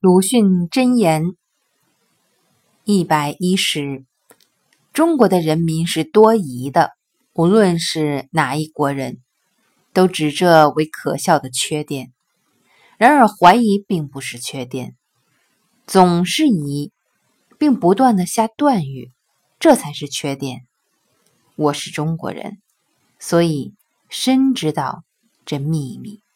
鲁迅箴言一百一十中国的人民是多疑的无论是哪一国人都指这为可笑的缺点。然而怀疑并不是缺点总是疑并不断的下断语这才是缺点。我是中国人所以深知道这秘密。